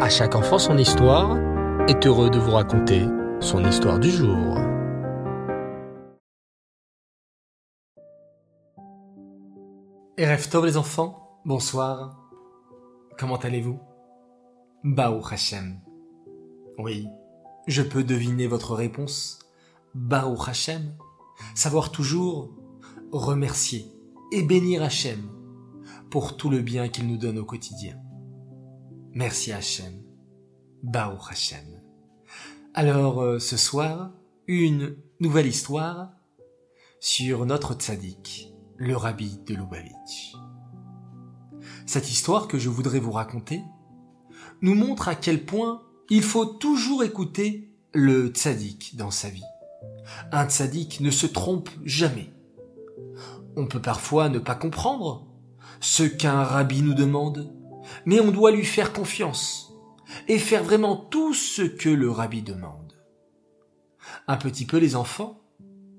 À chaque enfant son histoire est heureux de vous raconter son histoire du jour. Tov les enfants, bonsoir. Comment allez-vous? Baou Hashem. Oui, je peux deviner votre réponse. Baou Hashem. Savoir toujours remercier et bénir Hachem pour tout le bien qu'il nous donne au quotidien. Merci Hachem. Baou Hachem. Alors, euh, ce soir, une nouvelle histoire sur notre tzaddik, le rabbi de Lubavitch. Cette histoire que je voudrais vous raconter nous montre à quel point il faut toujours écouter le tzaddik dans sa vie. Un tzaddik ne se trompe jamais. On peut parfois ne pas comprendre ce qu'un rabbi nous demande, mais on doit lui faire confiance et faire vraiment tout ce que le rabbi demande. Un petit peu les enfants,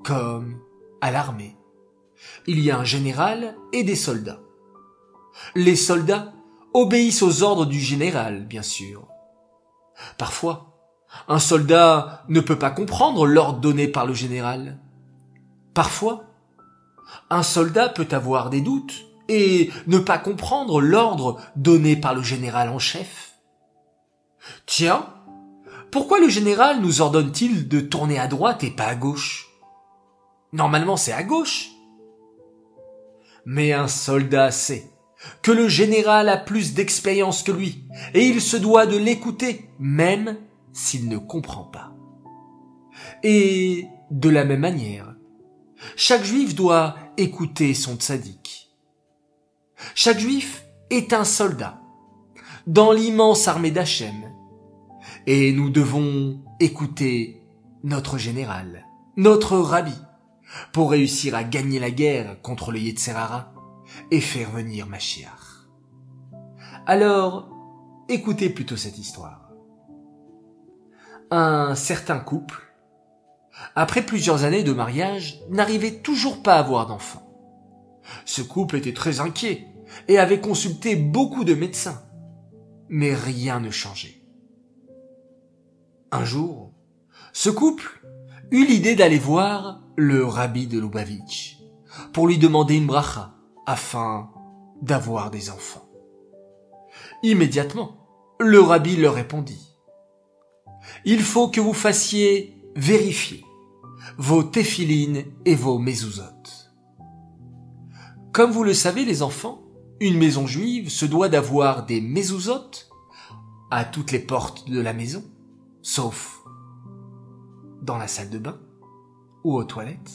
comme à l'armée. Il y a un général et des soldats. Les soldats obéissent aux ordres du général, bien sûr. Parfois, un soldat ne peut pas comprendre l'ordre donné par le général. Parfois, un soldat peut avoir des doutes et ne pas comprendre l'ordre donné par le général en chef. Tiens, pourquoi le général nous ordonne-t-il de tourner à droite et pas à gauche? Normalement c'est à gauche. Mais un soldat sait que le général a plus d'expérience que lui, et il se doit de l'écouter, même s'il ne comprend pas. Et de la même manière, chaque juif doit écouter son tzaddik. Chaque juif est un soldat dans l'immense armée d'Hachem. Et nous devons écouter notre général, notre rabbi, pour réussir à gagner la guerre contre le Yetzerara et faire venir Mashiach. Alors, écoutez plutôt cette histoire. Un certain couple après plusieurs années de mariage, n'arrivait toujours pas à avoir d'enfants. Ce couple était très inquiet et avait consulté beaucoup de médecins. Mais rien ne changeait. Un jour, ce couple eut l'idée d'aller voir le rabbi de Lubavitch pour lui demander une bracha afin d'avoir des enfants. Immédiatement, le rabbi leur répondit. Il faut que vous fassiez vérifier vos téphilines et vos mezuzot. Comme vous le savez les enfants, une maison juive se doit d'avoir des mezuzot à toutes les portes de la maison, sauf dans la salle de bain ou aux toilettes.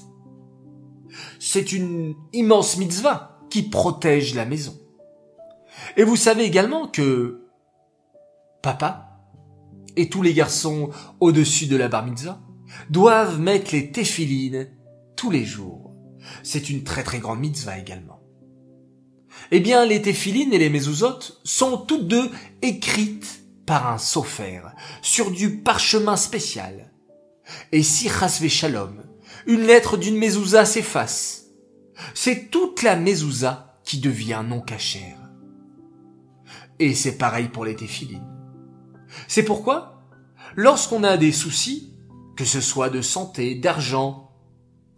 C'est une immense mitzvah qui protège la maison. Et vous savez également que papa et tous les garçons au-dessus de la bar mitzvah doivent mettre les téphilines tous les jours. C'est une très très grande mitzvah également. Eh bien, les téphilines et les mezuzot sont toutes deux écrites par un sofer sur du parchemin spécial. Et si chasve shalom, une lettre d'une mezouza s'efface, c'est toute la mezouza qui devient non cachère. Et c'est pareil pour les téphilines. C'est pourquoi, lorsqu'on a des soucis, que ce soit de santé, d'argent,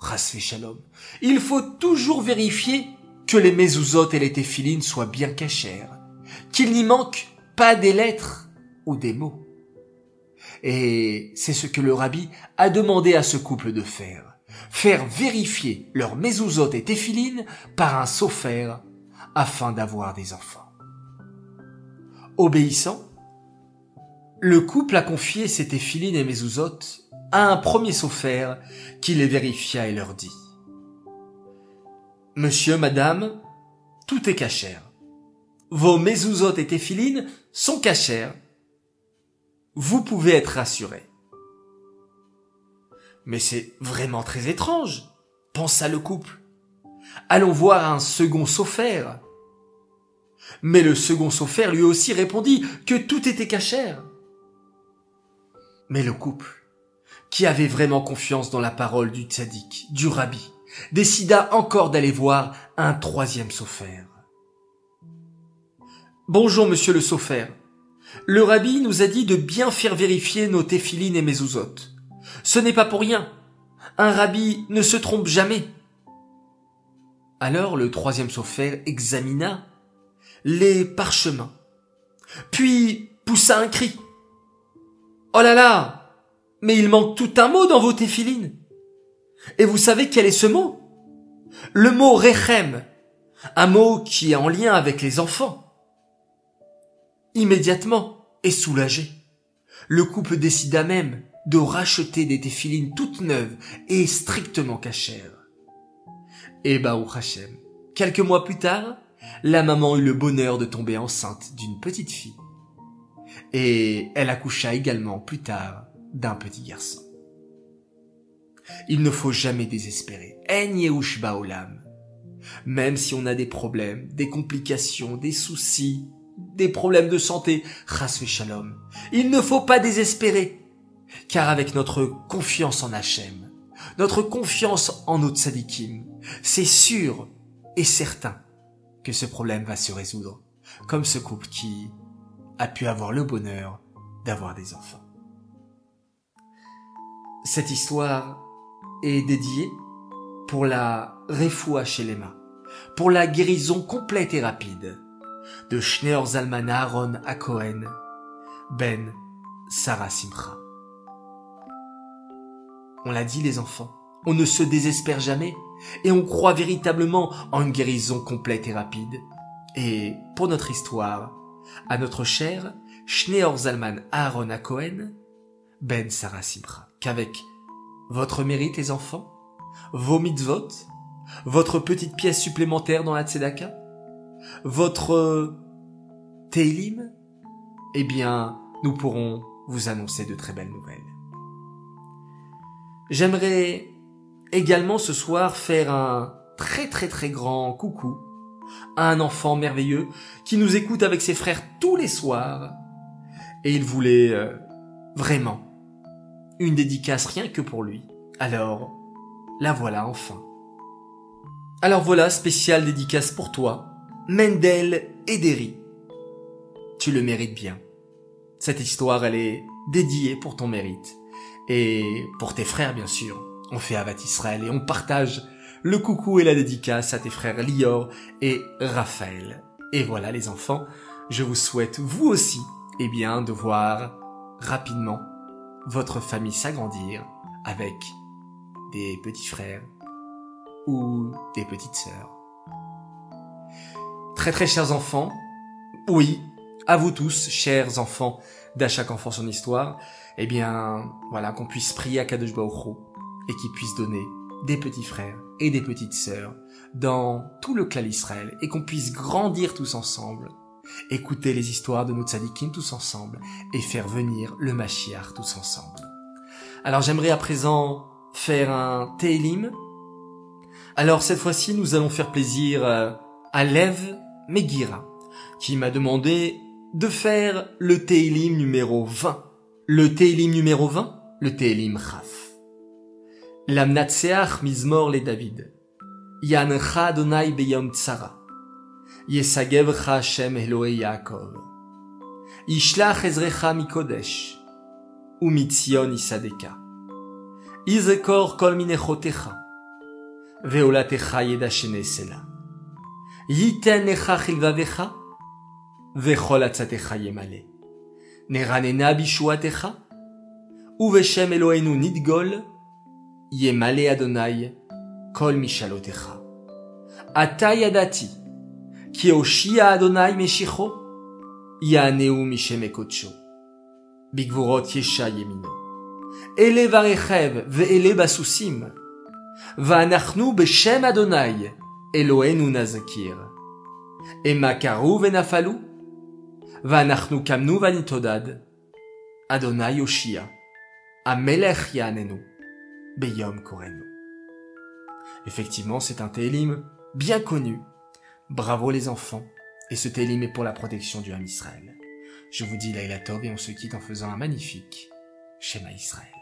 shalom, il faut toujours vérifier que les mezuzot et les téphilines soient bien cachères, qu'il n'y manque pas des lettres ou des mots. Et c'est ce que le rabbi a demandé à ce couple de faire. Faire vérifier leurs mezuzot et téphilines par un sofer afin d'avoir des enfants. Obéissant, le couple a confié ses téphilines et mezuzot à un premier sophère qui les vérifia et leur dit Monsieur, madame, tout est cachère. Vos mezuzot et téphilines sont cachères. Vous pouvez être rassurés. Mais c'est vraiment très étrange, pensa le couple. Allons voir un second sophère. Mais le second sophère lui aussi répondit que tout était cachère. Mais le couple qui avait vraiment confiance dans la parole du tzaddik, du rabbi, décida encore d'aller voir un troisième sophère. Bonjour, monsieur le sophère. Le rabbi nous a dit de bien faire vérifier nos téphilines et mezuzot. Ce n'est pas pour rien. Un rabbi ne se trompe jamais. Alors le troisième sophère examina les parchemins, puis poussa un cri. Oh là là! Mais il manque tout un mot dans vos téphilines. Et vous savez quel est ce mot? Le mot rechem, un mot qui est en lien avec les enfants. Immédiatement, et soulagé, le couple décida même de racheter des téphilines toutes neuves et strictement cachères. Et Baruch Hashem, quelques mois plus tard, la maman eut le bonheur de tomber enceinte d'une petite fille. Et elle accoucha également plus tard d'un petit garçon. Il ne faut jamais désespérer. Même si on a des problèmes, des complications, des soucis, des problèmes de santé. Il ne faut pas désespérer. Car avec notre confiance en Hachem, notre confiance en notre c'est sûr et certain que ce problème va se résoudre, comme ce couple qui a pu avoir le bonheur d'avoir des enfants. Cette histoire est dédiée pour la refoua chez pour la guérison complète et rapide de Schneor Zalman Aaron à Cohen, Ben Sarah Simcha. On l'a dit les enfants, on ne se désespère jamais et on croit véritablement en une guérison complète et rapide. Et pour notre histoire, à notre cher Schneor Zalman Aaron à Cohen, Ben Sarah Simcha, qu'avec votre mérite les enfants, vos mitzvot, votre petite pièce supplémentaire dans la tzedaka, votre Télim, eh bien, nous pourrons vous annoncer de très belles nouvelles. J'aimerais également ce soir faire un très très très grand coucou à un enfant merveilleux qui nous écoute avec ses frères tous les soirs. Et il voulait euh, vraiment une dédicace rien que pour lui. Alors, la voilà enfin. Alors voilà, spéciale dédicace pour toi, Mendel Ederi. Tu le mérites bien. Cette histoire, elle est dédiée pour ton mérite. Et pour tes frères, bien sûr. On fait Avat Israël et on partage le coucou et la dédicace à tes frères Lior et Raphaël. Et voilà les enfants, je vous souhaite vous aussi, eh bien, de voir rapidement votre famille s'agrandir avec des petits frères ou des petites sœurs. Très très chers enfants, oui, à vous tous, chers enfants d'à chaque enfant son histoire, eh bien, voilà, qu'on puisse prier à Kadosh Baruch et qu'il puisse donner des petits frères et des petites sœurs dans tout le clan Israël et qu'on puisse grandir tous ensemble, écouter les histoires de nos tzadikim tous ensemble et faire venir le Mashiach tous ensemble. Alors j'aimerais à présent faire un Télim. Alors cette fois-ci, nous allons faire plaisir euh, à Lev Megira, qui m'a demandé de faire le Télim numéro 20. Le Télim numéro 20, le Télim Chaf. Lamnatseach mizmor le David. Yancha Adonai beyom tsara. Yesagevcha Hashem Elohe Yaakov. Ishlach Ezrecha Mikodesh. Umitzion Isadeka. Izekor Kol Minechotecha. Veolatecha Yedashenesela. Yiten Echa Chilvavecha. Yemale. Neranena Bishuatecha. Uveshem Eloheinu Nidgol. Yemale Adonai. Kol Mishalotecha. Ata Ki Oshia Adonai Meshicho, Yaneu Mishem Ekocho, Bigvorot Yesha Yemino. Ele Varechev Ve'ele Basusim, Va'anachnu Beshem Adonai, Elohenu Nazakir. Ema Karu Venafalu, Va'anachnu Kamnu Vanitodad, Adonai Oshia, Amelech Yanenu, Beyom Korenu. Effectivement, c'est un télim bien connu Bravo les enfants. Et ce télim est pour la protection du Ham Israël. Je vous dis Laïla Tov et on se quitte en faisant un magnifique schéma Israël.